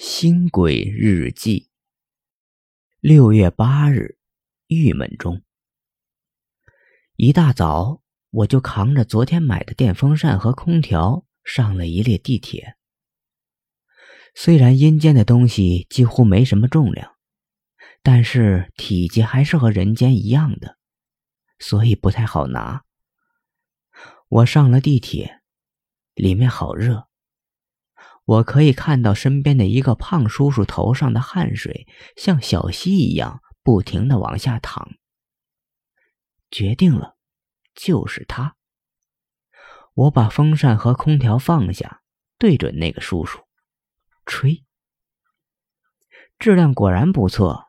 新鬼日记。六月八日，郁闷中，一大早我就扛着昨天买的电风扇和空调上了一列地铁。虽然阴间的东西几乎没什么重量，但是体积还是和人间一样的，所以不太好拿。我上了地铁，里面好热。我可以看到身边的一个胖叔叔头上的汗水像小溪一样不停的往下淌。决定了，就是他。我把风扇和空调放下，对准那个叔叔，吹。质量果然不错。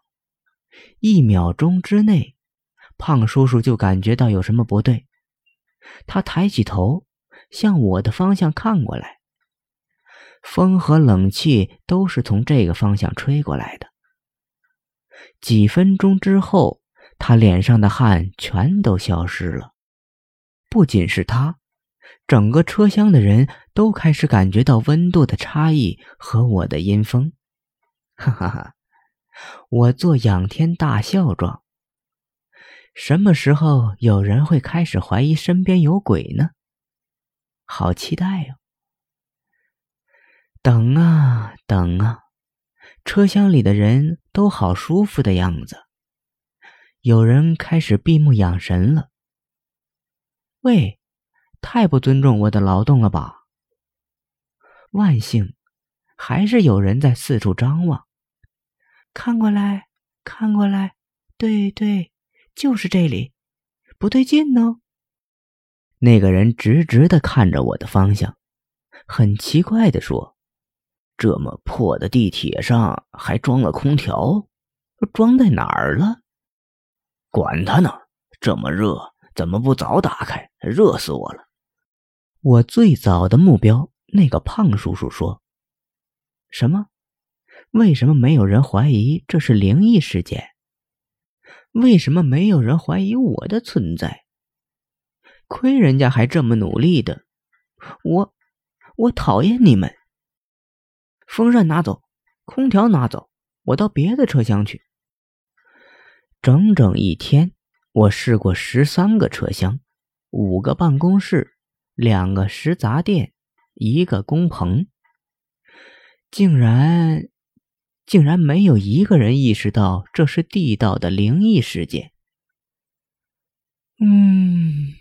一秒钟之内，胖叔叔就感觉到有什么不对，他抬起头，向我的方向看过来。风和冷气都是从这个方向吹过来的。几分钟之后，他脸上的汗全都消失了。不仅是他，整个车厢的人都开始感觉到温度的差异和我的阴风。哈哈哈！我做仰天大笑状。什么时候有人会开始怀疑身边有鬼呢？好期待哟！等啊等啊，车厢里的人都好舒服的样子。有人开始闭目养神了。喂，太不尊重我的劳动了吧！万幸，还是有人在四处张望。看过来，看过来，对对，就是这里，不对劲呢。那个人直直的看着我的方向，很奇怪的说。这么破的地铁上还装了空调，装在哪儿了？管他呢！这么热，怎么不早打开？热死我了！我最早的目标，那个胖叔叔说：“什么？为什么没有人怀疑这是灵异事件？为什么没有人怀疑我的存在？亏人家还这么努力的，我，我讨厌你们！”风扇拿走，空调拿走，我到别的车厢去。整整一天，我试过十三个车厢，五个办公室，两个食杂店，一个工棚，竟然，竟然没有一个人意识到这是地道的灵异事件。嗯。